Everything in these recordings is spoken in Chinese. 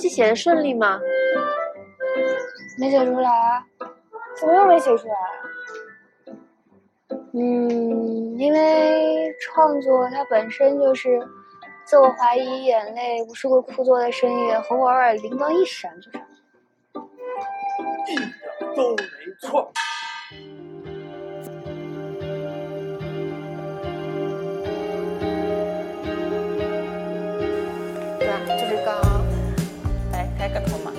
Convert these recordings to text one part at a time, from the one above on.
西写的顺利吗？没写出来啊？怎么又没写出来？嗯，因为创作它本身就是自我怀疑、眼泪、无数个枯坐的深夜和偶尔灵光一闪就是。一点都没错。个头嘛。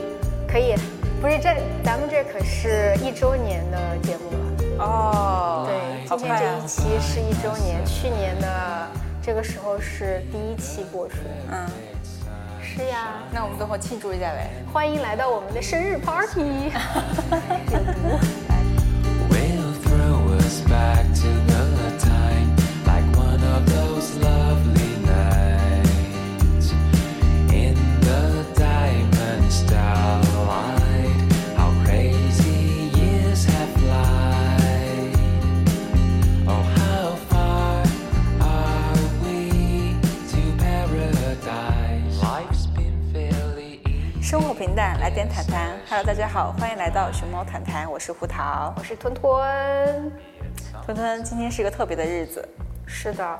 可以，不是这咱们这可是一周年的节目了。哦，对，今天这一！期是一周年，去年的这个时候是第一期播出。嗯，是呀，那我们等会儿庆祝一下呗。欢迎来到我们的生日 party。will throw 平淡，来点谈谈。Hello，大家好，欢迎来到熊猫谈谈，我是胡桃我。是吞吞。吞吞，今天是个特别的日子，是的，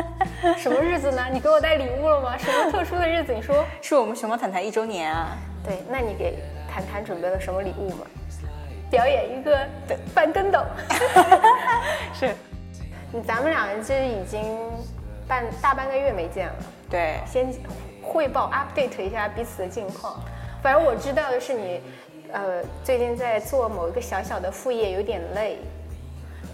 什么日子呢？你给我带礼物了吗？什么特殊的日子？你说。是我们熊猫谈谈一周年啊。对，那你给谈谈准备了什么礼物吗？表演一个翻跟斗。是，你咱们俩这已经半大半个月没见了，对，先汇报 update 一下彼此的近况。反正我知道的是你，呃，最近在做某一个小小的副业，有点累。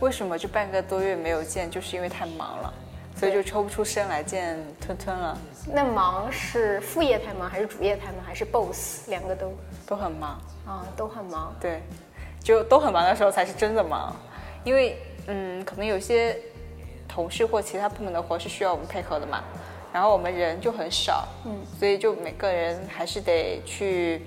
为什么这半个多月没有见，就是因为太忙了，所以就抽不出身来见吞吞了，那忙是副业太忙，还是主业太忙，还是 boss？两个都都很忙。啊、都很忙？对，就都很忙的时候才是真的忙，因为嗯，可能有些同事或其他部门的活是需要我们配合的嘛，然后我们人就很少，嗯，所以就每个人还是得去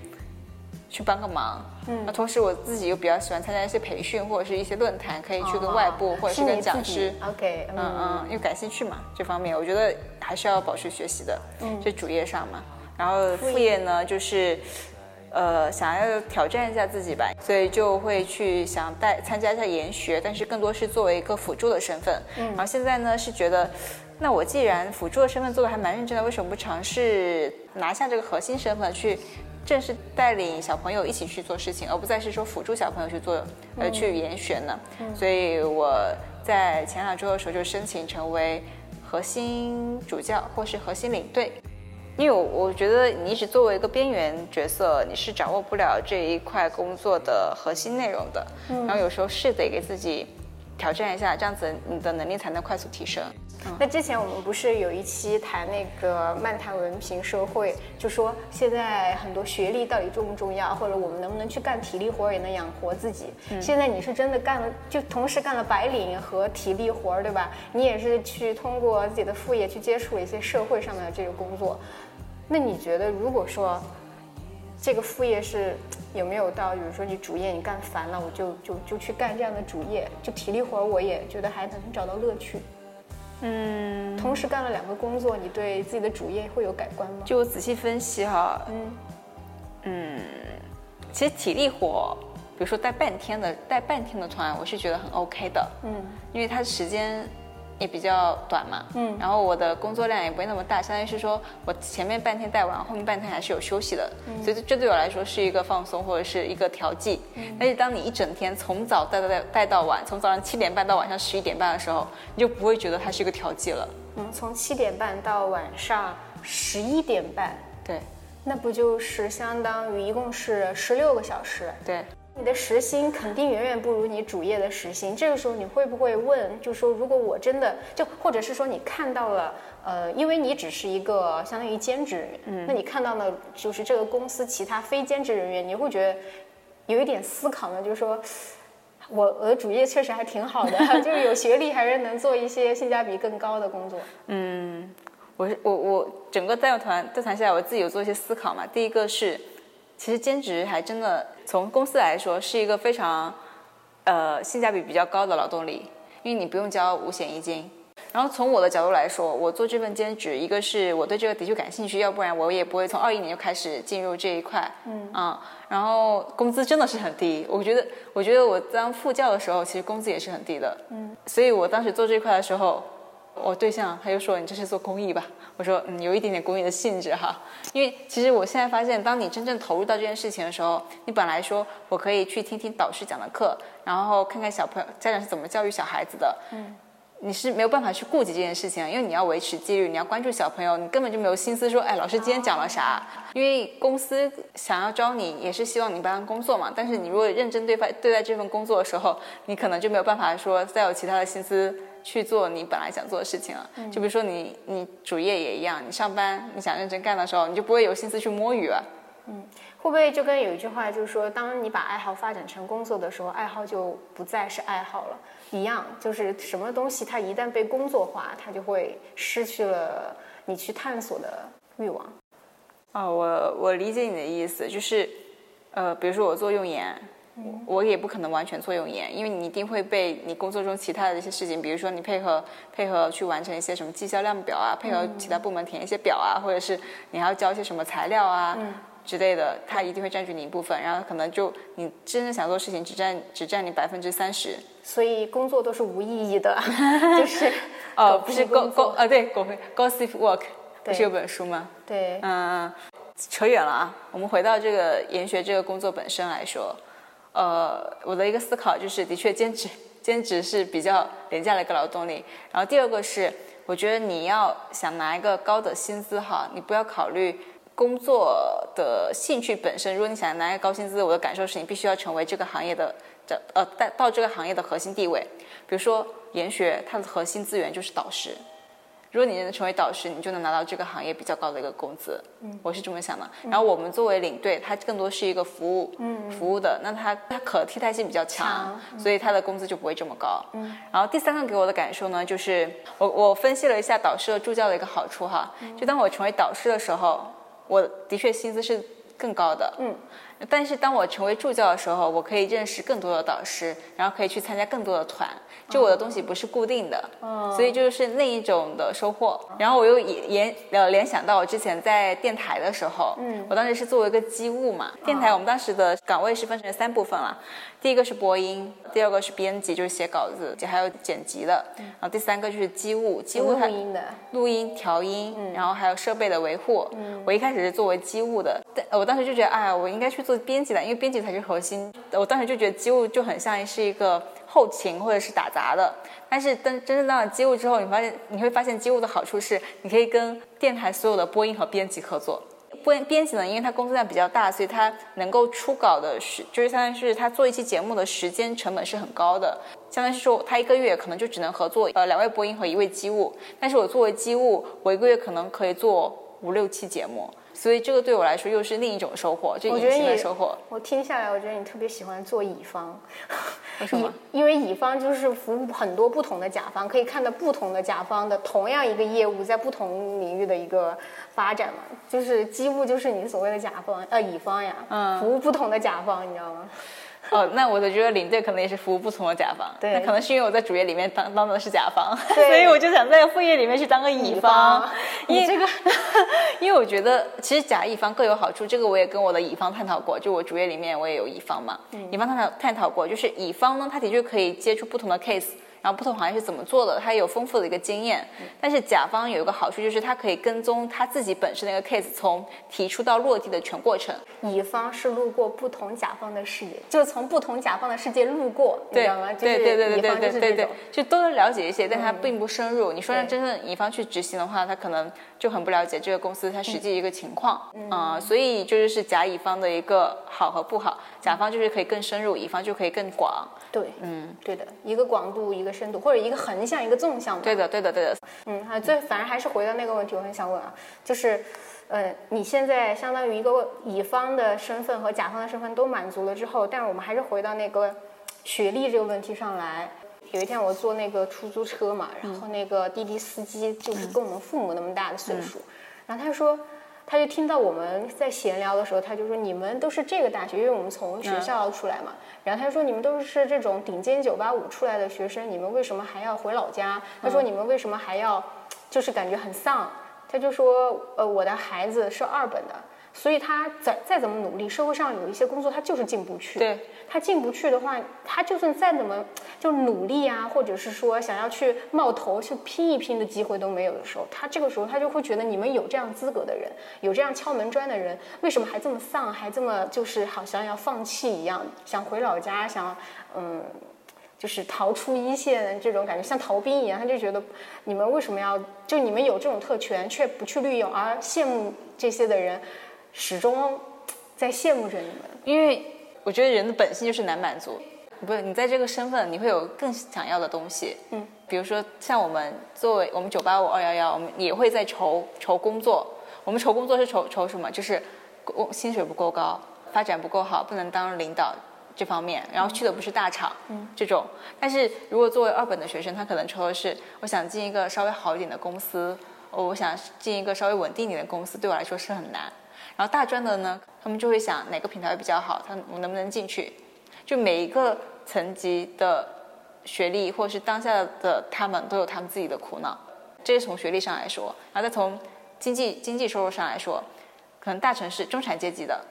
去帮个忙。嗯，那同时我自己又比较喜欢参加一些培训或者是一些论坛，可以去跟外部、或者是跟讲师。OK，嗯嗯，因为感兴趣嘛，这方面我觉得还是要保持学习的，嗯，这主业上嘛。然后副业呢，就是，呃，想要挑战一下自己吧，所以就会去想带参加一下研学，但是更多是作为一个辅助的身份。嗯，然后现在呢是觉得，那我既然辅助的身份做的还蛮认真的，为什么不尝试拿下这个核心身份去？正式带领小朋友一起去做事情，而不再是说辅助小朋友去做，呃，去研学呢。所以我在前两周的时候就申请成为核心主教或是核心领队，因为我我觉得你一直作为一个边缘角色，你是掌握不了这一块工作的核心内容的。然后有时候是得给自己挑战一下，这样子你的能力才能快速提升。那之前我们不是有一期谈那个漫谈文凭社会，就说现在很多学历到底重不重要，或者我们能不能去干体力活儿也能养活自己。现在你是真的干了，就同时干了白领和体力活儿，对吧？你也是去通过自己的副业去接触了一些社会上面的这个工作。那你觉得，如果说这个副业是有没有到，比如说你主业你干烦了，我就就就去干这样的主业，就体力活我也觉得还能找到乐趣。嗯，同时干了两个工作，你对自己的主业会有改观吗？就我仔细分析哈，嗯。嗯，其实体力活，比如说带半天的带半天的团，我是觉得很 OK 的，嗯。因为它时间也比较短嘛，嗯然后我的工作量也不会那么大，相当于是说我前面半天带完，后面半天还是有休息的，嗯所以这对我来说是一个放松或者是一个调剂。嗯但是当你一整天从早带到带带到晚，从早上七点半到晚上十一点半的时候，你就不会觉得它是一个调剂了。嗯，从七点半到晚上十一点半，对那不就是相当于一共是十六个小时？对，你的时薪肯定远远不如你主业的时薪。这个时候你会不会问，就说如果我真的就，或者是说你看到了，呃，因为你只是一个相当于兼职人员，嗯，那你看到了就是这个公司其他非兼职人员，你会觉得有一点思考呢，就是说。我我的主业确实还挺好的，就是有学历还是能做一些性价比更高的工作。嗯我是我我整个带团带团下来，我自己有做一些思考嘛。第一个是，其实兼职还真的从公司来说是一个非常呃性价比比较高的劳动力，因为你不用交五险一金，然后从我的角度来说，我做这份兼职，一个是我对这个的确感兴趣，要不然我也不会从二一年就开始进入这一块。嗯啊，然后工资真的是很低，我觉得，我觉得我当副教的时候，其实工资也是很低的。嗯，所以我当时做这块的时候，我对象他就说你这是做公益吧？我说嗯，有一点点公益的性质哈。因为其实我现在发现，当你真正投入到这件事情的时候，你本来说我可以去听听导师讲的课，然后看看小朋友家长是怎么教育小孩子的。嗯。你是没有办法去顾及这件事情，因为你要维持纪律，你要关注小朋友，你根本就没有心思说，哎，老师今天讲了啥？因为公司想要招你，也是希望你帮他工作嘛。但是你如果认真对待对待这份工作的时候，你可能就没有办法说再有其他的心思去做你本来想做的事情了。就比如说你你主业也一样，你上班你想认真干的时候，你就不会有心思去摸鱼了。嗯会不会就跟有一句话就是说，当你把爱好发展成工作的时候，爱好就不再是爱好了，一样，就是什么东西它一旦被工作化，它就会失去了你去探索的欲望。哦，我我理解你的意思，就是，呃，比如说我做用研，我我也不可能完全做用研，因为你一定会被你工作中其他的一些事情，比如说你配合配合去完成一些什么绩效量表啊，配合其他部门填一些表啊，或者是你还要交一些什么材料啊。之类的，它一定会占据你一部分，然后可能就你真正想做事情只占只占你百分之三十。所以工作都是无意义的，就是哦，不是 go go 啊，对，go gossip work 不是有本书吗？对，嗯，扯远了啊。我们回到这个研学这个工作本身来说，呃，我的一个思考就是，的确兼职兼职是比较廉价的一个劳动力。然后第二个是，我觉得你要想拿一个高的薪资哈，你不要考虑。工作的兴趣本身，如果你想拿一个高薪资，我的感受是你必须要成为这个行业的这呃到到这个行业的核心地位。比如说研学，它的核心资源就是导师。如果你能成为导师，你就能拿到这个行业比较高的一个工资。嗯，我是这么想的。然后我们作为领队，它更多是一个服务，嗯，服务的，那它它可替代性比较强，所以它的工资就不会这么高。嗯，然后第三个给我的感受呢，就是我我分析了一下导师和助教的一个好处哈，就当我成为导师的时候，我的确薪资是更高的。嗯。但是当我成为助教的时候，我可以认识更多的导师，然后可以去参加更多的团，就我的东西不是固定的，所以就是那一种的收获。然后我又联呃联想到我之前在电台的时候，嗯，我当时是作为一个机务嘛，电台我们当时的岗位是分成三部分了，第一个是播音，第二个是编辑，就是写稿子，还有剪辑的，然后第三个就是机务，机务它录音的，录音、调音，然后还有设备的维护。我一开始是作为机务的，但我当时就觉得，哎呀，我应该去做编辑的，因为编辑才是核心。我当时就觉得机务就很像是一个后勤或者是打杂的。但是当真正当了机务之后，你发现你会发现机务的好处是，你可以跟电台所有的播音和编辑合作。编编辑呢，因为他工作量比较大，所以他能够出稿的时，就是相当于是他做一期节目的时间成本是很高的。相当于是说，他一个月可能就只能合作呃两位播音和一位机务，但是我作为机务，我一个月可能可以做五六期节目，所以这个对我来说又是另一种收获，就隐形的收获。我听下来，我觉得你特别喜欢做乙方，为什么？因为乙方就是服务很多不同的甲方，可以看到不同的甲方的同样一个业务在不同领域的一个发展嘛。就是几乎就是你所谓的甲方呃乙方呀，嗯服务不同的甲方，你知道吗？哦，那我就觉得领队可能也是服务不同的甲方，对那可能是因为我在主业里面当当的是甲方，所以我就想在副业里面去当个乙方。因为你这个，因为我觉得其实甲乙方各有好处，这个我也跟我的乙方探讨过，就我主业里面我也有乙方嘛，乙方探讨探讨过，就是乙方呢，他的确可以接触不同的 case。然后不同行业是怎么做的，他有丰富的一个经验。但是甲方有一个好处，就是他可以跟踪他自己本身的一个 case 从提出到落地的全过程。乙方是路过不同甲方的视野，就是从不同甲方的世界路过，你知对道吗？对对对对对对对就都能了解一些，但他并不深入。你说让真正乙方去执行的话，他可能就很不了解这个公司它实际一个情况啊、所以就是是甲乙方的一个好和不好。甲方就是可以更深入，乙方就可以更广。对，嗯，对的，一个广度，一个深度，或者一个横向，一个纵向嘛。对的，对的，对的。嗯，还最反正还是回到那个问题，我很想问啊，就是，呃，你现在相当于一个乙方的身份和甲方的身份都满足了之后，但是我们还是回到那个学历这个问题上来。有一天我坐那个出租车嘛，然后那个滴滴司机就是跟我们父母那么大的岁数，然后他说。他就听到我们在闲聊的时候，他就说你们都是这个大学，因为我们从学校出来嘛。然后他就说你们都是这种顶尖九八五出来的学生，你们为什么还要回老家？他说你们为什么还要，就是感觉很丧。他就说呃我的孩子是二本的。所以他再再怎么努力，社会上有一些工作他就是进不去。对，他进不去的话，他就算再怎么就努力啊，或者是说想要去冒头去拼一拼的机会都没有的时候，他这个时候他就会觉得你们有这样资格的人，有这样敲门砖的人，为什么还这么丧，还这么就是好像要放弃一样，想回老家，想嗯。就是逃出一线这种感觉，像逃兵一样，他就觉得你们为什么要就你们有这种特权却不去利用，而羡慕这些的人，始终 在羡慕着你们。因为我觉得人的本性就是难满足，不是你在这个身份，你会有更想要的东西。嗯，比如说像我们作为我们九八五二幺幺，我们也会在愁愁工作。我们愁工作是愁愁什么？就是工薪水不够高，发展不够好，不能当领导这方面，然后去的不是大厂，嗯，这种。但是如果作为二本的学生，他可能愁的是，我想进一个稍微好一点的公司，哦我想进一个稍微稳定一点的公司，对我来说是很难。然后大专的呢，他们就会想哪个品牌比较好，他我能不能进去？就每一个层级的学历或者是当下的他们都有他们自己的苦恼，这是从学历上来说，然后再从经济经济收入上来说，可能大城市中产阶级的，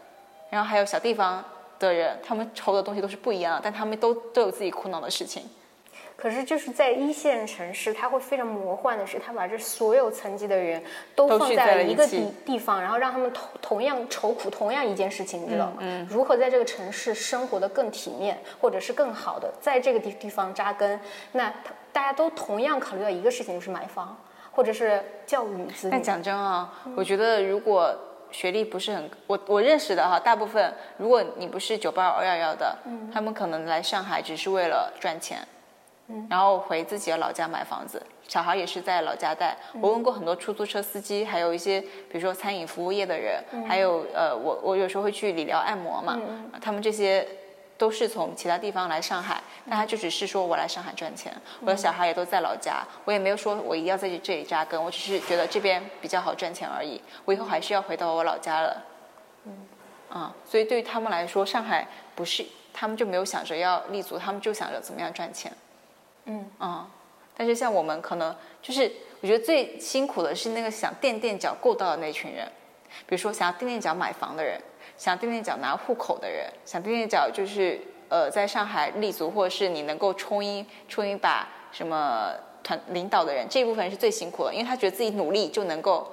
然后还有小地方的人，他们愁的东西都是不一样的，但他们都都有自己苦恼的事情。可是就是在一线城市，它会非常魔幻的是，它把这所有层级的人都放在在了一个地地方，然后让他们同同样愁苦同样一件事情，你知道吗？嗯如何在这个城市生活的更体面，或者是更好的在这个地地方扎根？那大家都同样考虑到一个事情，就是买房，或者是教育子女但。讲真啊，我觉得如果学历不是很，我我认识的哈，大部分如果你不是九八二幺幺的，他们可能来上海只是为了赚钱，然后回自己的老家买房子，小孩也是在老家带。我问过很多出租车司机，还有一些比如说餐饮服务业的人，还有呃，我我有时候会去理疗按摩嘛，他们这些。都是从其他地方来上海，但他就只是说我来上海赚钱，我的小孩也都在老家，我也没有说我一定要在这里扎根，我只是觉得这边比较好赚钱而已，我以后还是要回到我老家了。嗯，啊，所以对于他们来说，上海不是他们就没有想着要立足，他们就想着怎么样赚钱。嗯啊，但是像我们可能就是，我觉得最辛苦的是那个想垫垫脚够到的那群人，比如说想要垫垫脚买房的人，想垫垫脚拿户口的人，想垫垫脚就是呃在上海立足，或者是你能够冲一冲一把什么团领导的人，这一部分人是最辛苦的，因为他觉得自己努力就能够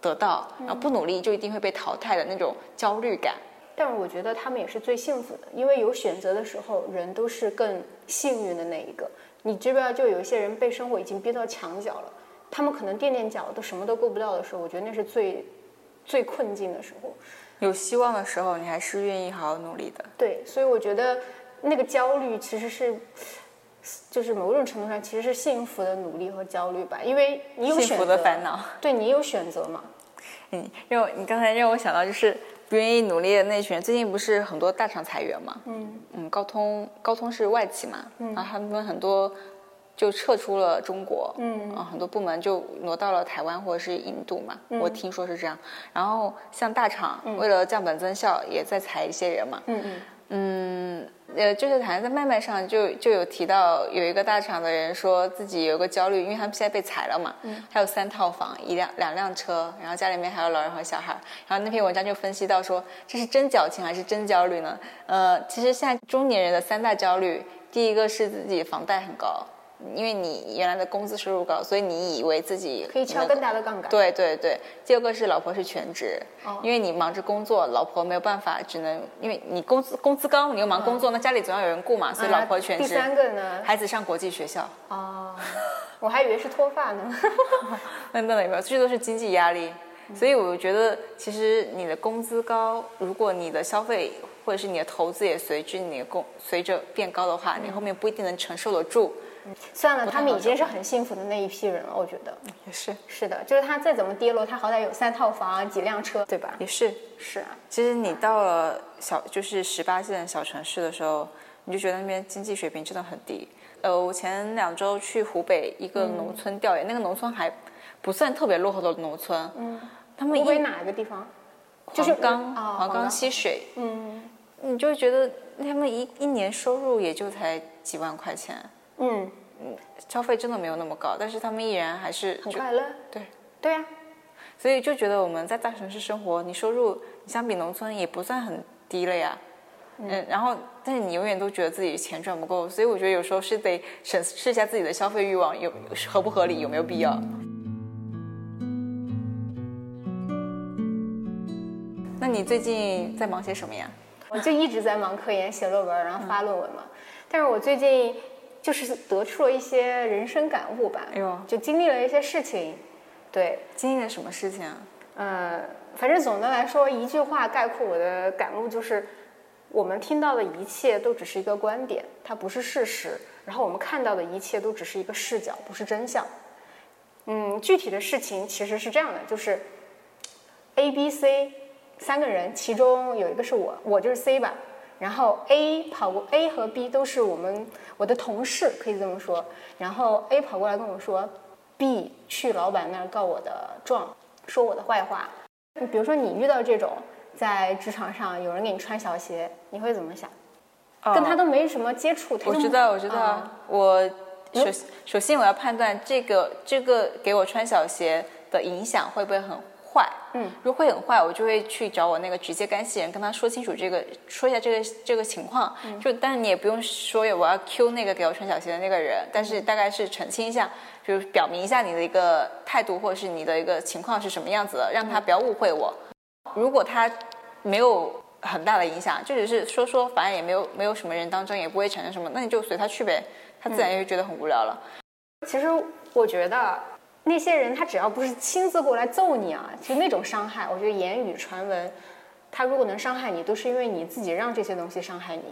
得到，然后不努力就一定会被淘汰的那种焦虑感。但是我觉得他们也是最幸福的，因为有选择的时候，人都是更幸运的那一个。你知不知道，就有一些人被生活已经逼到墙角了，他们可能垫垫脚都什么都够不到的时候，我觉得那是最最困境的时候。有希望的时候，你还是愿意好好努力的。对，所以我觉得那个焦虑其实是，就是某种程度上其实是幸福的努力和焦虑吧，因为你有幸福选择，的烦恼。对你有选择嘛。嗯，让我你刚才让我想到就是不愿意努力的那群人，最近不是很多大厂裁员嘛？嗯嗯，高通高通是外企嘛，然后他们很多就撤出了中国，嗯，很多部门就挪到了台湾或者是印度嘛，我听说是这样。然后像大厂为了降本增效，也在裁一些人嘛。嗯嗯嗯，呃，就是好像在麦麦上就就有提到，有一个大厂的人说自己有个焦虑，因为他们现在被裁了嘛，嗯还有三套房，一辆两辆车，然后家里面还有老人和小孩，然后那篇文章就分析到说，这是真矫情还是真焦虑呢？呃，其实现在中年人的三大焦虑，第一个是自己房贷很高。因为你原来的工资收入高，所以你以为自己可以敲更大的杠杆。对对对，第二个是老婆是全职，哦因为你忙着工作，老婆没有办法，只能因为你工资工资高，你又忙工作，那家里总要有人顾嘛，所以老婆全职。啊第三个呢？孩子上国际学校，哦，我还以为是脱发呢。那那有没有？这都是经济压力。所以我觉得，其实你的工资高，如果你的消费或者是你的投资也随之你的工随着变高的话，你后面不一定能承受得住。算了，他们已经是很幸福的那一批人了，我觉得。也是，是的，就是他再怎么跌落，他好歹有三套房、几辆车，对吧？也是。是啊，其实你到了小就是十八线小城市的时候，你就觉得那边经济水平真的很低。呃，我前两周去湖北一个农村调研，那个农村还不算特别落后的农村，嗯，他们湖北一哪个地方？就是黄冈，啊黄冈冈吸水，嗯你就觉得他们一一年收入也就才几万块钱，嗯，消费真的没有那么高，但是他们依然还是很快乐。对，对啊，所以就觉得我们在大城市生活，你收入你相比农村也不算很低了呀。嗯，然后但是你永远都觉得自己钱赚不够，所以我觉得有时候是得审视一下自己的消费欲望有合不合理，有没有必要。那你最近在忙些什么呀？我就一直在忙科研、写论文，然后发论文嘛。但是我最近就是得出了一些人生感悟吧，哎呦就经历了一些事情。对，经历了什么事情啊？呃，反正总的来说，一句话概括我的感悟就是，我们听到的一切都只是一个观点，它不是事实。然后我们看到的一切都只是一个视角，不是真相。嗯，具体的事情其实是这样的，就是 A、B、C 三个人，其中有一个是我，我就是 C 吧。然后 A 跑过 A 和 B 都是我们我的同事，可以这么说。然后 A 跑过来跟我说，B 去老板那儿告我的状，说我的坏话。比如说你遇到这种在职场上有人给你穿小鞋，你会怎么想？跟他都没什么接触，我知道，我知道，啊我首首先我要判断这个这个给我穿小鞋的影响会不会很坏。嗯，如果会很坏，我就会去找我那个直接干系人，跟他说清楚这个，说一下这个这个情况。嗯就但是你也不用说我要 Q 那个给我穿小鞋的那个人，但是大概是澄清一下，就是表明一下你的一个态度或者是你的一个情况是什么样子的，让他不要误会我。如果他没有很大的影响，就只是说说，反正也没有没有什么人当真，也不会产生什么，那你就随他去呗，他自然就觉得很无聊了。其实我觉得那些人他只要不是亲自过来揍你啊，其实那种伤害，我觉得言语传闻，他如果能伤害你，都是因为你自己让这些东西伤害你。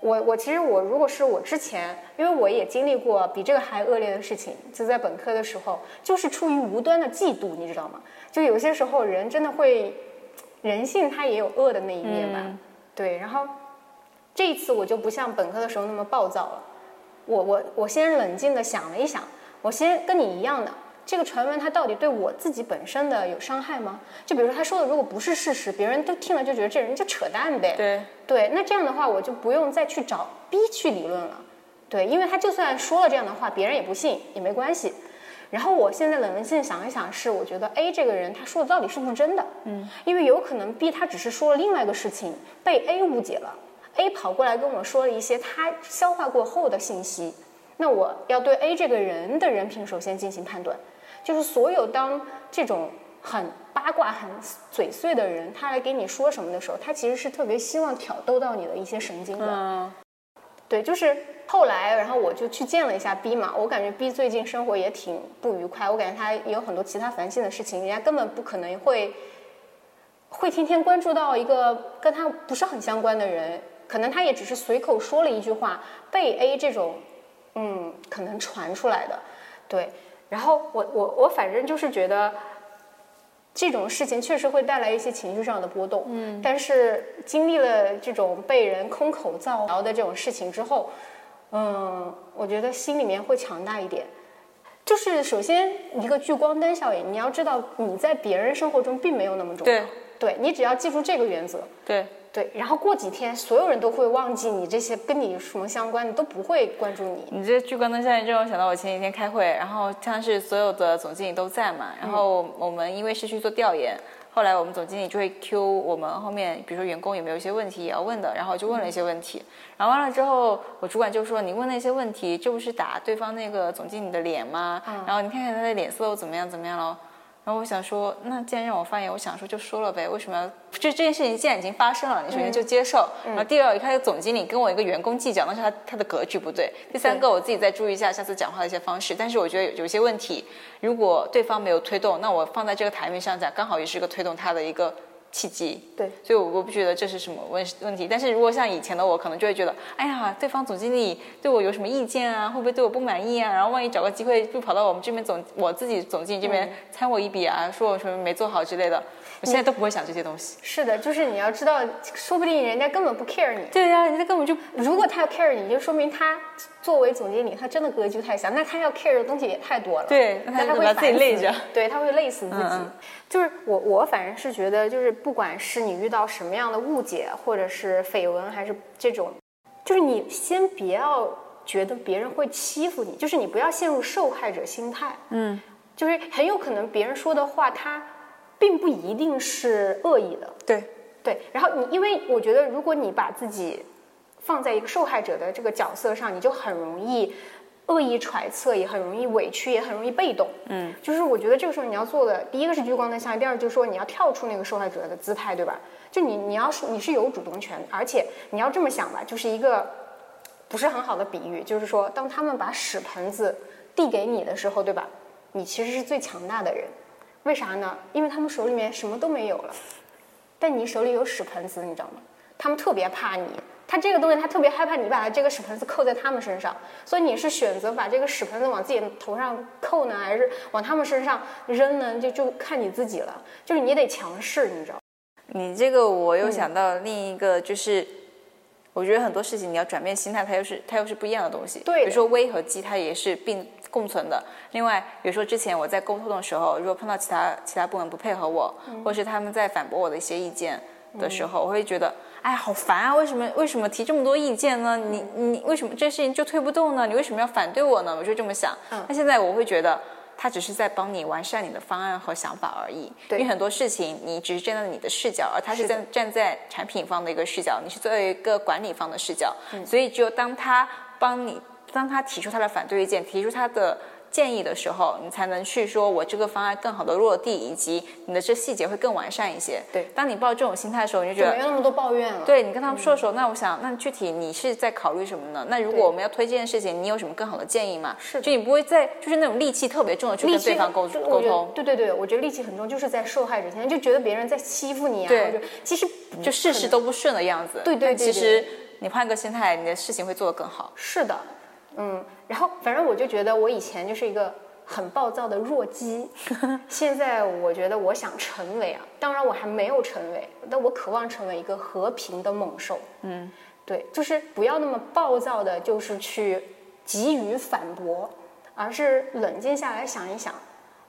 我我其实我如果是我之前，因为我也经历过比这个还恶劣的事情，就在本科的时候，就是出于无端的嫉妒，你知道吗？就有些时候人真的会，人性它也有恶的那一面吧。嗯对，然后这一次我就不像本科的时候那么暴躁了。我我我先冷静的想了一想，我先跟你一样的，这个传闻它到底对我自己本身的有伤害吗？就比如说他说的如果不是事实，别人都听了就觉得这人就扯淡呗。对，对，那这样的话我就不用再去找 B 去理论了。对，因为他就算说了这样的话，别人也不信也没关系。然后我现在冷静想一想，是我觉得 A 这个人他说的到底是不是真的？嗯，因为有可能 B 他只是说了另外一个事情，被 A 误解了，A 跑过来跟我说了一些他消化过后的信息，那我要对 A 这个人的人品首先进行判断，就是所有当这种很八卦、很嘴碎的人，他来给你说什么的时候，他其实是特别希望挑逗到你的一些神经的。嗯，对，就是后来，然后我就去见了一下 B 嘛，我感觉 B 最近生活也挺不愉快，我感觉他也有很多其他烦心的事情，人家根本不可能会会天天关注到一个跟他不是很相关的人，可能他也只是随口说了一句话，被 A 这种嗯可能传出来的，对，然后我我我反正就是觉得。这种事情确实会带来一些情绪上的波动，嗯，但是经历了这种被人空口造谣的这种事情之后，嗯，我觉得心里面会强大一点。就是首先一个聚光灯效应，你要知道你在别人生活中并没有那么重要，对，对你只要记住这个原则，对，对，然后过几天所有人都会忘记你这些跟你什么相关的，都不会关注你。你这聚光灯效应就让我想到我前几天开会，然后像是所有的总经理都在嘛，然后我们因为是去做调研，后来我们总经理就会 Q 我们后面，比如说员工有没有一些问题也要问的，然后就问了一些问题，然后完了之后，我主管就说你问那些问题，这不是打对方那个总经理的脸吗？然后你看看他的脸色又怎么样怎么样了。然后我想说，那既然让我发言，我想说就说了呗，为什么要这这件事情既然已经发生了，你首先就接受。然后第二，你看总经理跟我一个员工计较，那是他他的格局不对。第三个，我自己再注意一下下次讲话的一些方式。但是我觉得有有些问题，如果对方没有推动，那我放在这个台面上讲，刚好也是一个推动他的一个契机。对，所以我我不觉得这是什么问问题。但是如果像以前的我，可能就会觉得，哎呀，对方总经理对我有什么意见啊？会不会对我不满意啊？然后万一找个机会就跑到我们这边总我自己总经理这边参我一笔啊，说我什么没做好之类的。我现在都不会想这些东西。是的，就是你要知道，说不定人家根本不 care 你。对呀、人家根本就如果他要 care 你，就说明他作为总经理，他真的格局太小，那他要 care 的东西也太多了。对那他会就把自己累着对，他会累死自己。就是我，我反正是觉得，就是不管是你遇到什么样的误解，或者是绯闻，还是这种，就是你先别要觉得别人会欺负你，就是你不要陷入受害者心态。嗯，就是很有可能别人说的话，他并不一定是恶意的。对，对，然后你，因为我觉得，如果你把自己放在一个受害者的这个角色上，你就很容易恶意揣测，也很容易委屈，也很容易被动。嗯，就是我觉得这个时候你要做的，第一个是聚光灯下，第二就是说你要跳出那个受害者的姿态，对吧？就你你要是你是有主动权，而且你要这么想吧，就是一个不是很好的比喻，就是说当他们把屎盆子递给你的时候，对吧？你其实是最强大的人，为啥呢？因为他们手里面什么都没有了。但你手里有屎盆子，你知道吗？他们特别怕你，他这个东西他特别害怕你把这个屎盆子扣在他们身上，所以你是选择把这个屎盆子往自己头上扣呢，还是往他们身上扔呢？就就看你自己了。就是你得强势，你知道吗？你这个我嗯又想到另一个，就是、我觉得很多事情你要转变心态，它又是它又是不一样的东西。对比如说危和机，它也是并共存的。另外，比如说之前我在沟通的时候，如果碰到其他其他部门不配合我，嗯或是他们在反驳我的一些意见的时候，我会觉得。哎呀，好烦啊！为什么为什么提这么多意见呢？你你为什么这事情就推不动呢？你为什么要反对我呢？我就这么想。嗯那现在我会觉得，他只是在帮你完善你的方案和想法而已。对因为很多事情你只是站在你的视角，而他是站站在产品方的一个视角，你是作为一个管理方的视角。嗯所以只有当他帮你，当他提出他的反对意见，提出他的。建议的时候，你才能去说我这个方案更好的落地，以及你的这细节会更完善一些。对当你抱这种心态的时候，你就觉得就没有那么多抱怨了。对你跟他们说的时候，那我想，那具体你是在考虑什么呢？那如果我们要推这件事情，你有什么更好的建议吗？是就你不会再就是那种戾气特别重的去跟对方沟沟通，对对对，我觉得戾气很重，就是在受害者心态，就觉得别人在欺负你啊。对其实就事事都不顺的样子。对对对其实你换个心态，你的事情会做得更好。是的，嗯，然后反正我就觉得我以前就是一个很暴躁的弱鸡，现在我觉得我想成为啊，当然我还没有成为，但我渴望成为一个和平的猛兽。嗯，对，就是不要那么暴躁的，就是去急于反驳，而是冷静下来想一想，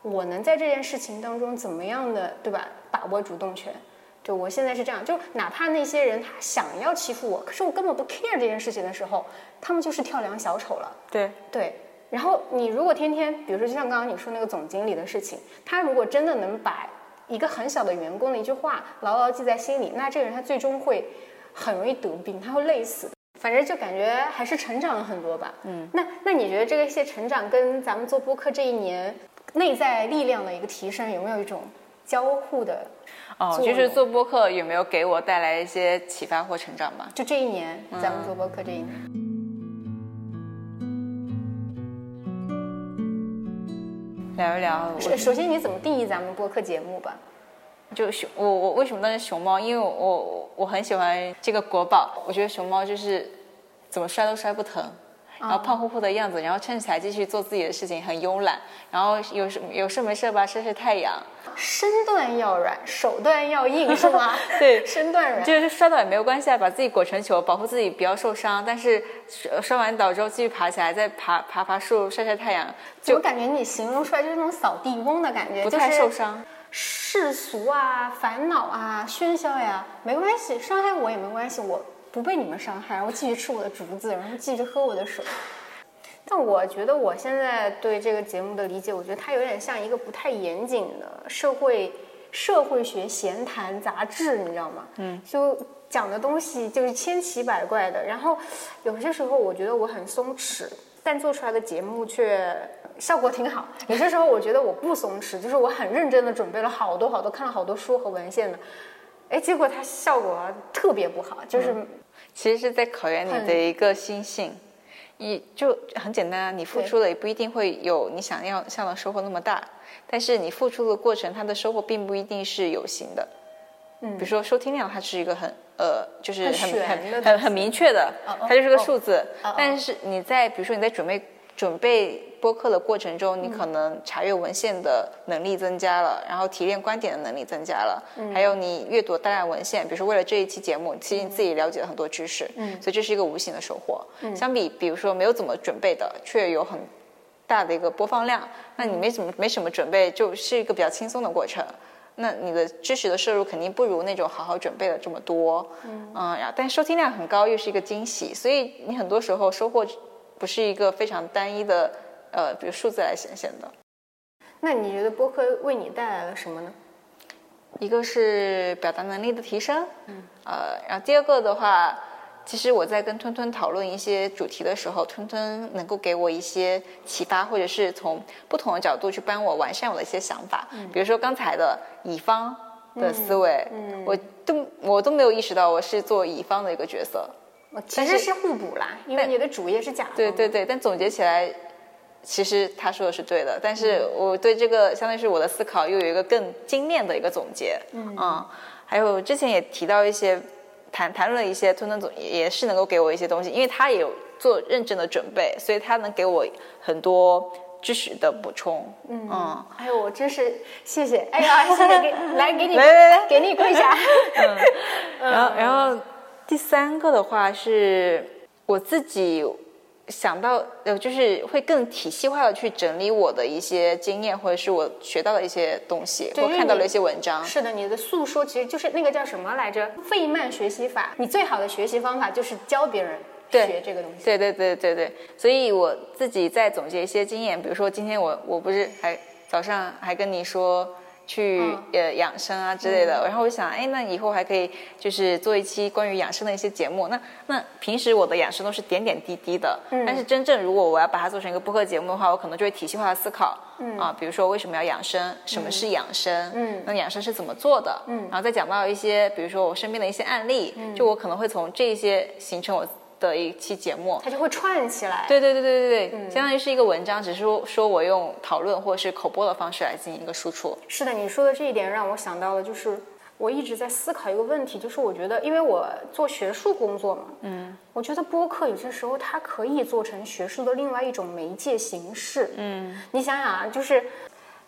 我能在这件事情当中怎么样的，对吧？把握主动权。对我现在是这样，就哪怕那些人他想要欺负我，可是我根本不 care 这件事情的时候，他们就是跳梁小丑了。对，对，然后你如果天天，比如说就像刚刚你说那个总经理的事情，他如果真的能把一个很小的员工的一句话牢牢记在心里，那这个人他最终会很容易得病，他会累死的。反正就感觉还是成长了很多吧。嗯，那那你觉得这个一些成长跟咱们做播客这一年内在力量的一个提升有没有一种交互的？哦，就是做播客有没有给我带来一些启发或成长吧？就这一年，咱们做播客这一年，聊一聊，首首先你怎么定义咱们播客节目吧？就熊，我我为什么当时熊猫？因为我我我很喜欢这个国宝，我觉得熊猫就是怎么摔都摔不疼，然后胖乎乎的样子，然后撑起来继续做自己的事情，很慵懒，然后有事有事没事吧晒晒太阳，身段要软，手段要硬，是吗？对身段软。就是摔倒也没有关系啊，把自己裹成球，保护自己不要受伤。但是摔摔完倒之后继续爬起来，再爬爬爬树，晒晒太阳，就我感觉你形容出来就是那种扫地翁的感觉，不太就是受伤。世俗啊、烦恼啊、喧嚣呀，没关系，伤害我也没关系，我不被你们伤害，然后继续吃我的竹子，然后继续喝我的水。但我觉得我现在对这个节目的理解，我觉得它有点像一个不太严谨的社会社会学闲谈杂志，你知道吗？嗯，就讲的东西就是千奇百怪的，然后有些时候我觉得我很松弛，但做出来的节目却效果挺好。有些时候我觉得我不松弛，就是我很认真的准备了好多好多，看了好多书和文献的，哎，结果它效果特别不好，就是、其实是在考验你的一个心性。你就很简单啊，你付出了也不一定会有你想要想的收获那么大，但是你付出的过程，它的收获并不一定是有形的。嗯比如说收听量，它是一个很呃，就是很很很很很明确的它就是个哦数字。但是你在比如说你在准备准备播客的过程中，你可能查阅文献的能力增加了，然后提炼观点的能力增加了，还有你阅读大量文献，比如说为了这一期节目，其实你自己了解了很多知识，嗯，所以这是一个无形的收获。相比比如说没有怎么准备的，却有很大的一个播放量，那你没怎么没什么准备，就是一个比较轻松的过程。那你的知识的摄入肯定不如那种好好准备的这么多，嗯，然后但收听量很高又是一个惊喜，所以你很多时候收获不是一个非常单一的，呃，比如数字来显现的。那你觉得播客为你带来了什么呢？一个是表达能力的提升，嗯，呃，然后第二个的话，其实我在跟吞吞讨论一些主题的时候，吞吞能够给我一些启发，或者是从不同的角度去帮我完善我的一些想法。比如说刚才的乙方的思维，嗯我都我都没有意识到我是做乙方的一个角色。其实是互补啦，因为你的主业是甲方。对对对，但总结起来，其实他说的是对的，但是我对这个相当于是我的思考又有一个更精炼的一个总结。嗯还有之前也提到一些谈谈论了一些吞吞总也是能够给我一些东西，因为他也有做认真的准备，所以他能给我很多知识的补充。嗯哎呦，我真是谢谢！哎呀，谢谢给来给你 来来来给你跪下。嗯然后，然后第三个的话是我自己想到，呃，就是会更体系化的去整理我的一些经验，或者是我学到的一些东西，对因为你或看到了一些文章。是的，你的诉说其实就是那个叫什么来着？费曼学习法。你最好的学习方法就是教别人对学这个东西。对对对对对，所以我自己在总结一些经验，比如说今天我我不是还早上还跟你说去、嗯。呃养生啊之类的，然后我想，哎，那以后还可以就是做一期关于养生的一些节目。那那平时我的养生都是点点滴滴的，嗯。但是真正如果我要把它做成一个播客节目的话，我可能就会体系化的思考，嗯。啊，比如说为什么要养生，什么是养生，嗯。那养生是怎么做的，嗯。然后再讲到一些，比如说我身边的一些案例，就我可能会从这些形成我的一期节目。它就会串起来。对对对对对对，相当于是一个文章，只是说说我用讨论或者是口播的方式来进行一个输出。是的，你说的这一点让我想到了，就是我一直在思考一个问题，就是我觉得，因为我做学术工作嘛，嗯，我觉得播客有些时候它可以做成学术的另外一种媒介形式，嗯，你想想啊，就是。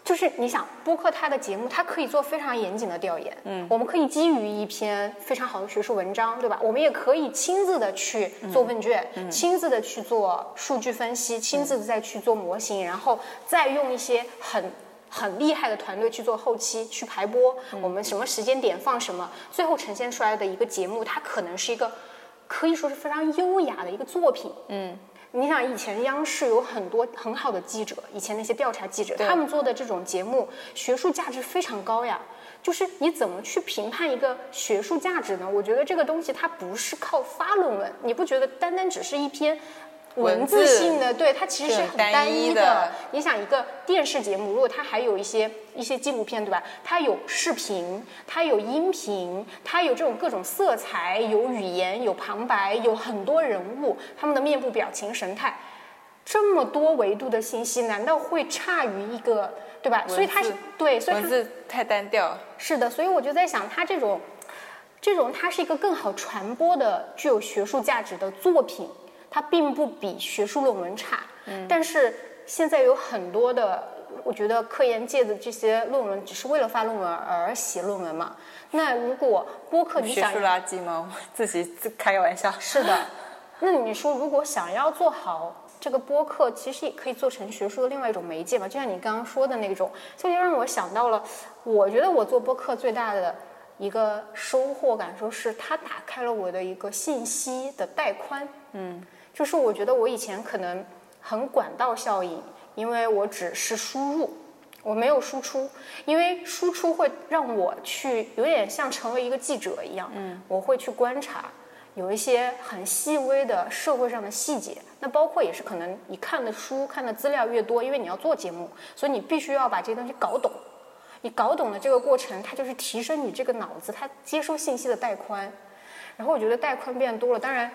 就是你想播客它的节目，它可以做非常严谨的调研，嗯，我们可以基于一篇非常好的学术文章，对吧？我们也可以亲自的去做问卷，亲自的去做数据分析，亲自的再去做模型，然后再用一些很很厉害的团队去做后期去排播，我们什么时间点放什么，最后呈现出来的一个节目，它可能是一个可以说是非常优雅的一个作品。嗯，你想以前央视有很多很好的记者，以前那些调查记者，他们做的这种节目学术价值非常高呀。就是你怎么去评判一个学术价值呢？我觉得这个东西它不是靠发论文，你不觉得单单只是一篇文字性的，对它其实是很单单一一的你想一个电视节目，如果它还有一些一些纪录片，对吧？它有视频，它有音频，它有这种各种色彩，有语言，有旁白，有很多人物，他们的面部表情、神态，这么多维度的信息，难道会差于一个，对吧？所以它是对，所以它文字太单调，是的，所以我就在想，它这种，这种它是一个更好传播的、具有学术价值的作品，它并不比学术论文差。嗯，但是现在有很多的，我觉得科研界的这些论文只是为了发论文而写论文嘛。那如果播客你想学术垃圾吗？我 自己自开个玩笑。是的，那你说如果想要做好这个播客，其实也可以做成学术的另外一种媒介嘛，就像你刚刚说的那种，这就让我想到了，我觉得我做播客最大的一个收获感受是，它打开了我的一个信息的带宽。嗯，就是我觉得我以前可能很管道效应，因为我只是输入。我没有输出，因为输出会让我去有点像成为一个记者一样，嗯，我会去观察，有一些很细微的社会上的细节，那包括也是可能你看的书、看的资料越多，因为你要做节目，所以你必须要把这些东西搞懂。你搞懂了这个过程，它就是提升你这个脑子它接收信息的带宽。然后我觉得带宽变多了，当然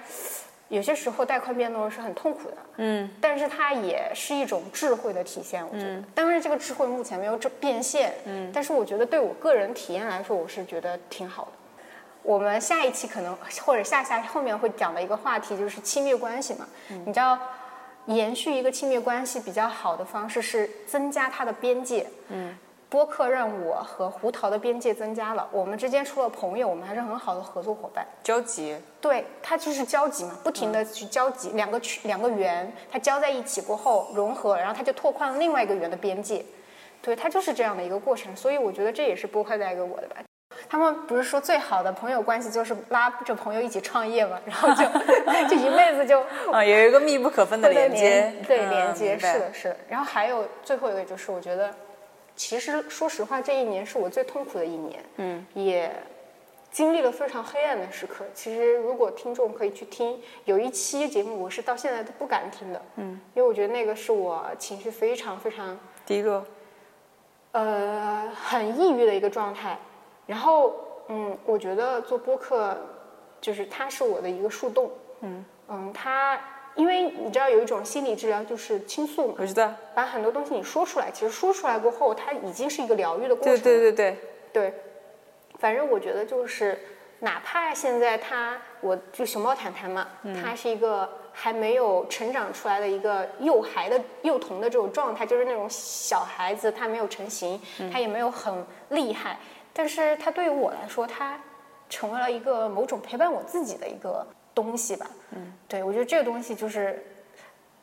有些时候带宽变动是很痛苦的，嗯，但是它也是一种智慧的体现。我觉得，当然这个智慧目前没有这变现，嗯，但是我觉得对我个人体验来说，我是觉得挺好的。我们下一期可能或者下下后面会讲的一个话题就是亲密关系嘛。你知道，延续一个亲密关系比较好的方式是增加它的边界。嗯，播客让我和胡桃的边界增加了，我们之间除了朋友，我们还是很好的合作伙伴。交集，对，它就是交集嘛，不停的去交集，两个区两个圆，它交在一起过后融合，然后它就拓宽了另外一个圆的边界。对，它就是这样的一个过程，所以我觉得这也是播客带给我的吧。他们不是说最好的朋友关系就是拉着朋友一起创业嘛，然后就 就一辈子就啊，有一个密不可分的连接，对嗯连接是的，是的。然后还有最后一个就是，我觉得其实说实话，这一年是我最痛苦的一年，嗯，也经历了非常黑暗的时刻。其实如果听众可以去听，有一期节目我是到现在都不敢听的，嗯，因为我觉得那个是我情绪非常非常低落，呃很抑郁的一个状态。然后嗯，我觉得做播客就是它是我的一个树洞，嗯嗯，它因为你知道有一种心理治疗就是倾诉嘛，我知道，把很多东西你说出来，其实说出来过后，它已经是一个疗愈的过程。对了。对对对，对，反正我觉得就是，哪怕现在他，我就熊猫谈谈嘛，他是一个还没有成长出来的一个幼孩的幼童的这种状态，就是那种小孩子，他没有成型，他也没有很厉害，但是他对于我来说，他成为了一个某种陪伴我自己的一个东西吧。嗯，对我觉得这个东西就是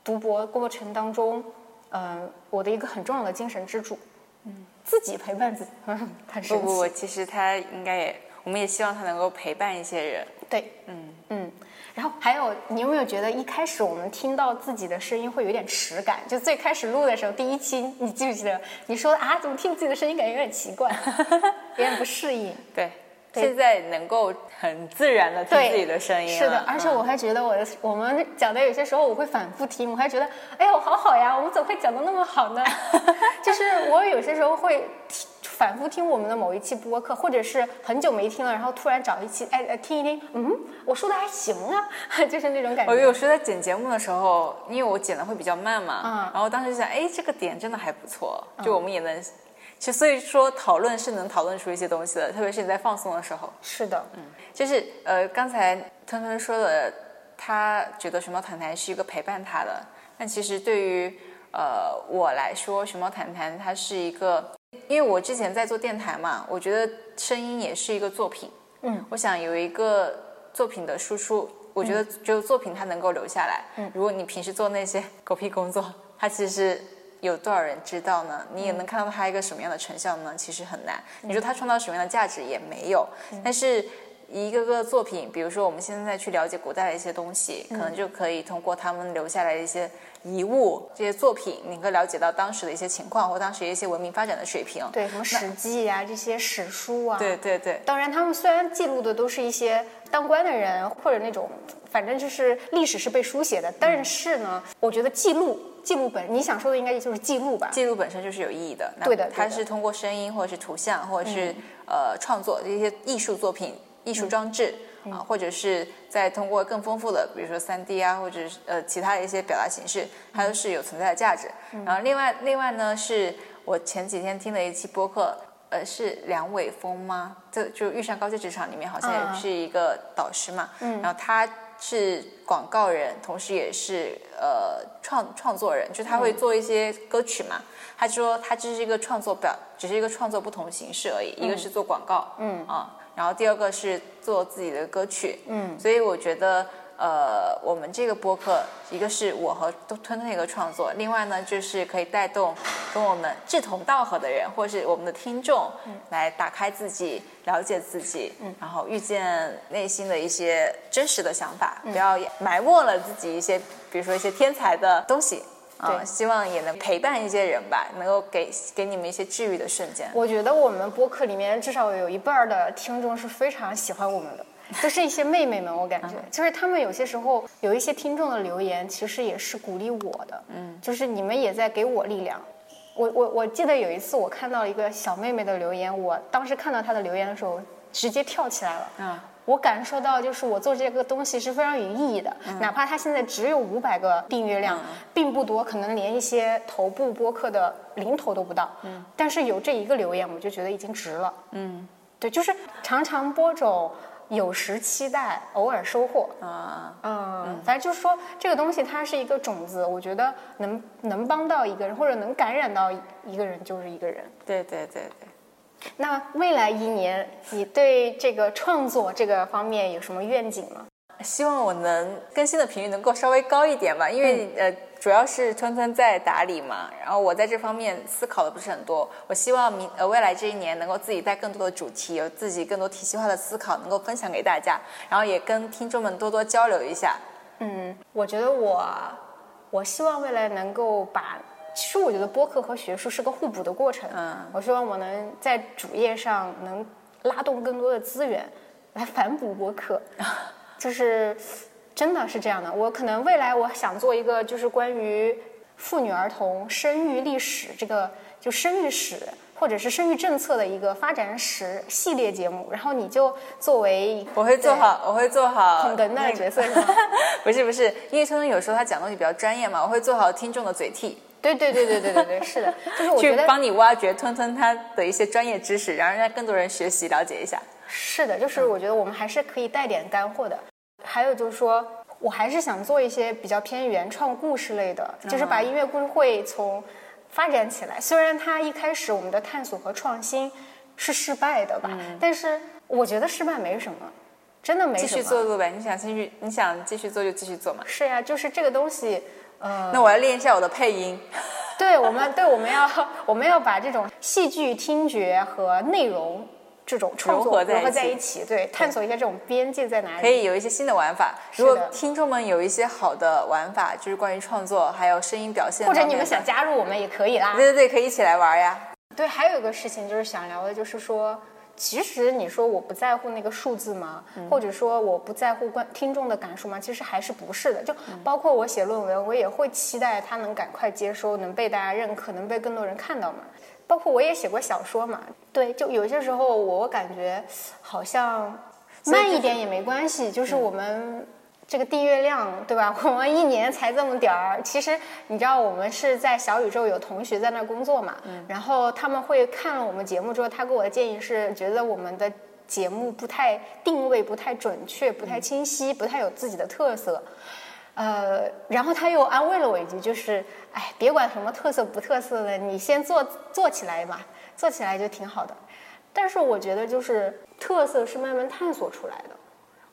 读博过程当中，嗯、我的一个很重要的精神支柱。嗯，自己陪伴自己，很神奇。不不不，其实他应该也，我们也希望他能够陪伴一些人，对，嗯嗯。然后还有，你有没有觉得一开始我们听到自己的声音会有点迟感？就最开始录的时候，第一期你记不记得？你说啊，怎么听自己的声音感觉有点奇怪，有点不适应。对。对。现在能够很自然的听自己的声音是的而且我还觉得我的我们讲的有些时候我会反复听，我还觉得哎呦好好呀，我们怎么会讲的那么好呢？就是我有些时候会听反复听我们的某一期播客，或者是很久没听了，然后突然找一期哎哎听一听，嗯，我说的还行啊，就是那种感觉。我有时候在剪节目的时候，因为我剪的会比较慢嘛，嗯。然后当时就想，哎，这个点真的还不错，就我们也能，其实所以说讨论是能讨论出一些东西的，特别是你在放松的时候。是的，嗯就是呃，刚才吞吞说的，他觉得熊猫谈谈是一个陪伴他的，但其实对于呃我来说，熊猫谈谈它是一个，因为我之前在做电台嘛，我觉得声音也是一个作品，嗯，我想有一个作品的输出，我觉得只有作品它能够留下来，嗯，如果你平时做那些狗屁工作，它其实。有多少人知道呢？你也能看到它一个什么样的成效呢？其实很难。你说它创造什么样的价值也没有。但是一个个作品，比如说我们现在去了解古代的一些东西，可能就可以通过他们留下来的一些遗物、这些作品，你可以了解到当时的一些情况或当时一些文明发展的水平。对，什么《史记》呀这些史书啊，对对对当然，他们虽然记录的都是一些当官的人或者那种，反正就是历史是被书写的，但是呢，我觉得记录记录本，你想说的应该就是记录吧？记录本身就是有意义的。对的对的它是通过声音或者是图像或者是、呃创作这些艺术作品、艺术装置。啊，或者是再通过更丰富的，比如说三 D 啊，或者是呃其他的一些表达形式，它都是有存在的价值。然后另外另外呢，是我前几天听了一期播客，呃，是梁伟峰吗？就就遇上高阶职场里面好像嗯也是一个导师嘛。嗯。然后他是广告人，同时也是呃创创作人，就他会做一些歌曲嘛。他说他只是一个创作表，只是一个创作不同形式而已。一个是做广告，嗯啊，然后第二个是做自己的歌曲，嗯。所以我觉得。呃，我们这个播客，一个是我和吞吞的一个创作，另外呢，就是可以带动跟我们志同道合的人，或是我们的听众，来打开自己，了解自己，嗯然后遇见内心的一些真实的想法，不要埋没了自己一些，比如说一些天才的东西。啊、对希望也能陪伴一些人吧，能够给给你们一些治愈的瞬间。我觉得我们播客里面至少有一半的听众是非常喜欢我们的，都是一些妹妹们，我感觉 就是他们有些时候有一些听众的留言，其实也是鼓励我的，嗯，就是你们也在给我力量。我我我记得有一次我看到了一个小妹妹的留言，我当时看到她的留言的时候，直接跳起来了，嗯。我感受到，就是我做这个东西是非常有意义的，哪怕它现在只有五百个订阅量，并不多，可能连一些头部播客的零头都不到。嗯，但是有这一个留言，我就觉得已经值了。嗯，对，就是常常播种，有时期待，偶尔收获。啊，嗯，反正就是说，这个东西它是一个种子，我觉得能能帮到一个人，或者能感染到一个人，就是一个人。对对对对。那未来一年，你对这个创作这个方面有什么愿景吗？希望我能更新的频率能够稍微高一点吧，因为、呃，主要是川川在打理嘛，然后我在这方面思考的不是很多。我希望明呃未来这一年能够自己带更多的主题，有自己更多体系化的思考，能够分享给大家，然后也跟听众们多多交流一下。嗯，我觉得我，我希望未来能够把，其实我觉得播客和学术是个互补的过程。嗯，我希望我能在主页上能拉动更多的资源，来反哺播客，就是真的是这样的。我可能未来我想做一个就是关于妇女儿童生育历史这个就生育史。或者是生育政策的一个发展史系列节目，然后你就作为我会做好，我会做好捧哏的角色是吗？不是不是，因为聪聪有时候他讲东西比较专业嘛，我会做好听众的嘴替。对对对对对对对，是的，就是我觉得去帮你挖掘吞吞他的一些专业知识，然后让更多人学习了解一下。是的，就是我觉得我们还是可以带点干货的。还有就是说，我还是想做一些比较偏原创故事类的，就是把音乐故事会从发展起来。虽然它一开始我们的探索和创新是失败的吧，但是我觉得失败没什么，真的没什么。继续做做呗，你想继续，你想继续做就继续做嘛。是呀，就是这个东西，呃，那我要练一下我的配音。对，我们对我们要我们要把这种戏剧听觉和内容这种创作融合在一起对，探索一下这种边界在哪里。可以有一些新的玩法。如果听众们有一些好的玩法，就是关于创作还有声音表现或者你们想加入我们也可以啦。对对对，可以一起来玩呀。对，还有一个事情就是想聊的，就是说，其实你说我不在乎那个数字吗？或者说我不在乎观听众的感受吗？其实还是不是的。就包括我写论文，我也会期待它能赶快接收，能被大家认可，能被更多人看到嘛。包括我也写过小说嘛，对，就有些时候我感觉好像慢一点也没关系，就是我们。这个订阅量，对吧？我们一年才这么点儿。其实你知道，我们是在小宇宙有同学在那儿工作嘛，嗯然后他们会看了我们节目之后，他给我的建议是，觉得我们的节目不太定位不太准确，不太清晰，不太有自己的特色。呃，然后他又安慰了我一句，就是，哎，别管什么特色不特色的，你先做做起来嘛，做起来就挺好的。但是我觉得，就是特色是慢慢探索出来的。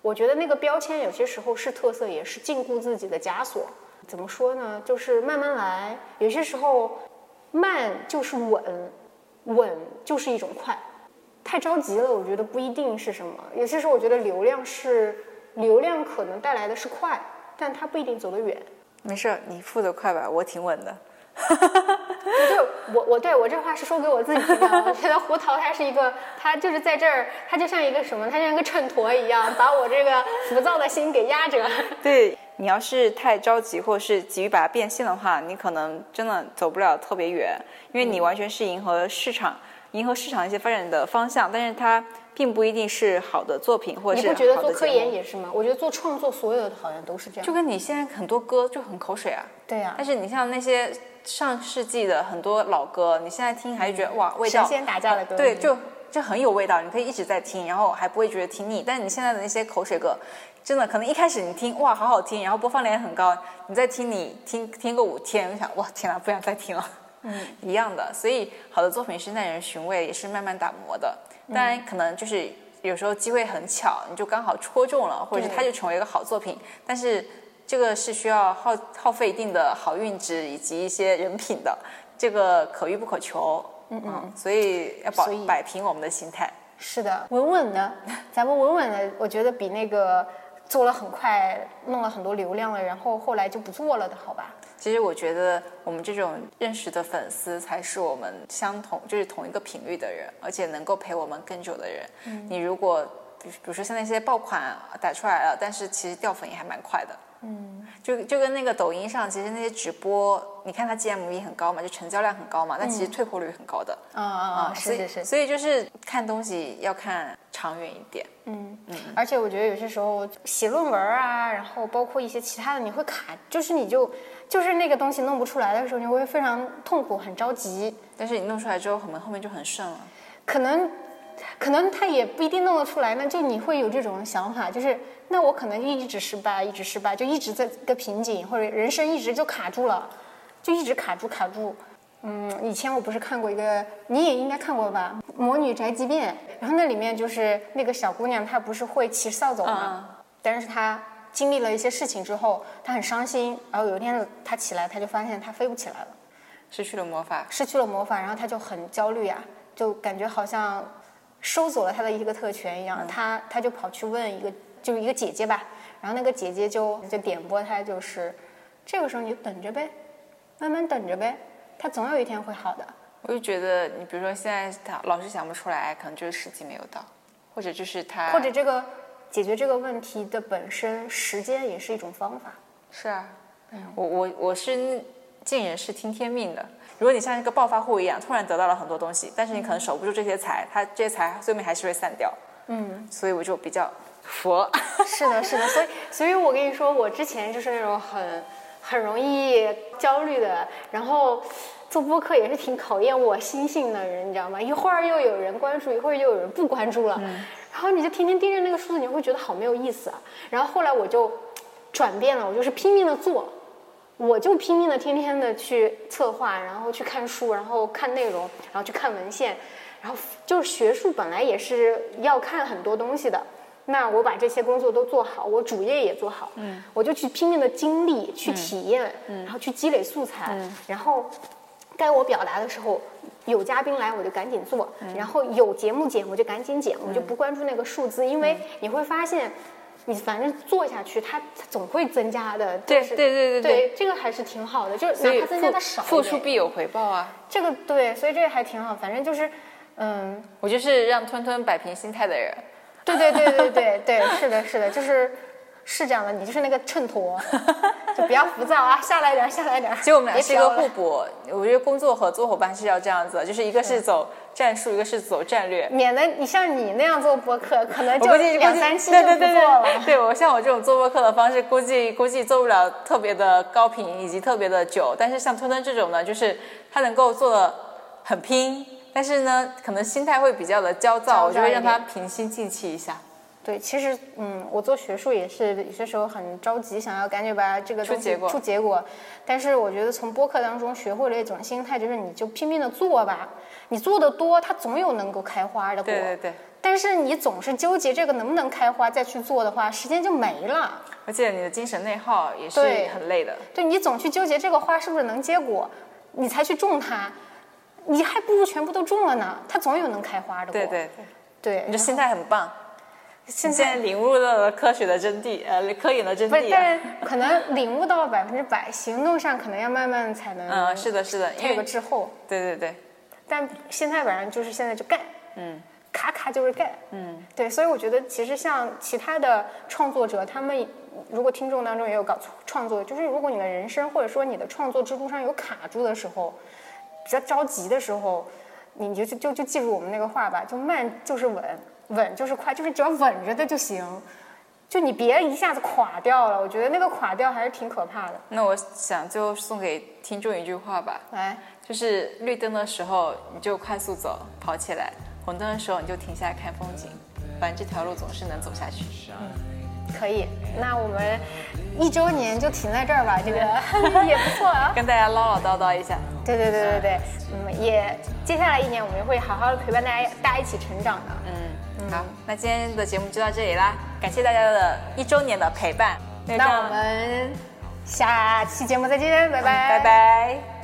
我觉得那个标签有些时候是特色，也是禁锢自己的枷锁。怎么说呢？就是慢慢来，有些时候慢就是稳，稳就是一种快。太着急了，我觉得不一定是什么。有些时候我觉得流量是流量，可能带来的是快，但它不一定走得远。没事，你负责快吧，我挺稳的。就我我对我这话是说给我自己的。我觉得胡桃他是一个，他就是在这儿，他就像一个什么，他像一个秤砣一样，把我这个浮躁的心给压着。对你要是太着急，或者是急于把它变现的话，你可能真的走不了特别远，因为你完全是迎合市场，迎合市场一些发展的方向，但是它并不一定是好的作品，或者是你不觉得做科研也是吗？我觉得做创作，所有的好像都是这样。就跟你现在很多歌就很口水啊，对呀、但是你像那些上世纪的很多老歌，你现在听还是觉得哇味道神仙打架的歌对，就就很有味道，你可以一直在听，然后还不会觉得听腻。但是你现在的那些口水歌，真的可能一开始你听哇好好听，然后播放量也很高，你再听你听听个五天，你想哇天哪不想再听了，嗯，一样的。所以好的作品是耐人寻味，也是慢慢打磨的。当然可能就是有时候机会很巧，你就刚好戳中了，或者是它就成为一个好作品，但是。这个是需要耗耗费一定的好运值以及一些人品的，这个可遇不可求。嗯嗯，所以要保所以摆平我们的心态。是的，稳稳的，咱们稳稳的，我觉得比那个做了很快，弄了很多流量了，然后后来就不做了的好吧？其实我觉得我们这种认识的粉丝才是我们相同，就是同一个频率的人，而且能够陪我们更久的人。嗯、你如果比比如说像那些爆款打出来了，但是其实掉粉也还蛮快的。嗯，就就跟那个抖音上，其实那些直播，你看它 GMV 很高嘛，就成交量很高嘛，但其实退货率很高的。啊啊啊！所以是是是，所以就是看东西要看长远一点。嗯嗯。而且我觉得有些时候写论文啊，然后包括一些其他的，你会卡，就是你就就是那个东西弄不出来的时候，你会非常痛苦，很着急。但是你弄出来之后，可能后面就很顺了。可能可能他也不一定弄得出来，那就你会有这种想法，就是那我可能就一直失败，一直失败，就一直在一个瓶颈，或者人生一直就卡住了，就一直卡住卡住。嗯，以前我不是看过一个，你也应该看过吧，《魔女宅急便》，然后那里面就是那个小姑娘，她不是会骑扫帚吗？但是她经历了一些事情之后，她很伤心，然后有一天她起来，她就发现她飞不起来了。失去了魔法，失去了魔法，然后她就很焦虑啊，就感觉好像收走了她的一个特权一样。她她就跑去问一个就是一个姐姐吧，然后那个姐姐就就点拨他，就是这个时候你就等着呗，慢慢等着呗，他总有一天会好的。我就觉得你比如说现在他老是想不出来，可能就是时机没有到，或者就是他或者这个解决这个问题的本身，时间也是一种方法。是啊，嗯我我我是尽人事听天命的。如果你像一个暴发户一样，突然得到了很多东西，但是你可能守不住这些财，他这些财最后面还是会散掉。嗯，所以我就比较佛。是的，是的，所以所以我跟你说，我之前就是那种很很容易焦虑的，然后做播客也是挺考验我心性的人，你知道吗？一会儿又有人关注，一会儿又有人不关注了，然后你就天天盯着那个数字，你会觉得好没有意思啊。然后后来我就转变了，我就是拼命的做。我就拼命的天天的去策划，然后去看书，然后看内容，然后去看文献，然后就是学术本来也是要看很多东西的。那我把这些工作都做好，我主业也做好，嗯，我就去拼命的经历，去体验，嗯，然后去积累素材，然后该我表达的时候，有嘉宾来我就赶紧做，然后有节目剪我就赶紧剪，我就不关注那个数字，因为你会发现。你反正做下去，它它总会增加的。对对对对对，这个还是挺好的，就是哪怕增加的少付出必有回报啊！这个对，所以这个还挺好。反正就是，嗯，我就是让吞吞摆平心态的人。对对对对对对，是的，是的，就是是这样的，你就是那个秤砣，就不要浮躁啊，下来一点儿，下来一点儿。其实我们俩是一个互补，我觉得工作合作伙伴是要这样子，就是一个是走战术，一个是走战略。免得你像你那样做播客，可能就估计两三期就不对对对做了。对，对我像我这种做播客的方式，估计估计做不了特别的高频以及特别的久。但是像吞吞这种呢，就是他能够做的很拼，但是呢，可能心态会比较的焦躁，我就会让他平心静气一下。对，其实嗯，我做学术也是有些时候很着急，想要赶紧把这个东西出结果出结果。但是我觉得从播客当中学会了一种心态，就是你就拼命的做吧，你做的多，它总有能够开花的果。对对对，但是你总是纠结这个能不能开花，再去做的话，时间就没了。而且你的精神内耗也是对很累的。对你总去纠结这个花是不是能结果，你才去种它，你还不如全部都种了呢，它总有能开花的果。对对对，对，你这心态很棒。现现在领悟到了科学的真谛，呃，科研的真，谛、啊。但是可能领悟到了百分之百，行动上可能要慢慢才能。嗯，是的，是的，它有个因为滞后。对对对，但现在反正就是现在就干，嗯咔咔就是干，嗯，对，所以我觉得其实像其他的创作者，他们如果听众当中也有搞创作，就是如果你的人生或者说你的创作之路上有卡住的时候，比较着急的时候，你就就就就记住我们那个话吧，就慢就是稳，稳就是快，就是只要稳着的就行。就你别一下子垮掉了，我觉得那个垮掉还是挺可怕的。那我想最后送给听众一句话吧，来，就是绿灯的时候你就快速走，跑起来；红灯的时候你就停下来看风景。反正这条路总是能走下去。可以，那我们一周年就停在这儿吧，这个 也不错啊。跟大家唠唠叨叨一下。对对对对对，嗯，也接下来一年我们也会好好的陪伴大家，大家一起成长的。嗯，好，那今天的节目就到这里啦，感谢大家的一周年的陪伴。那我们下期节目再见，拜拜，拜拜。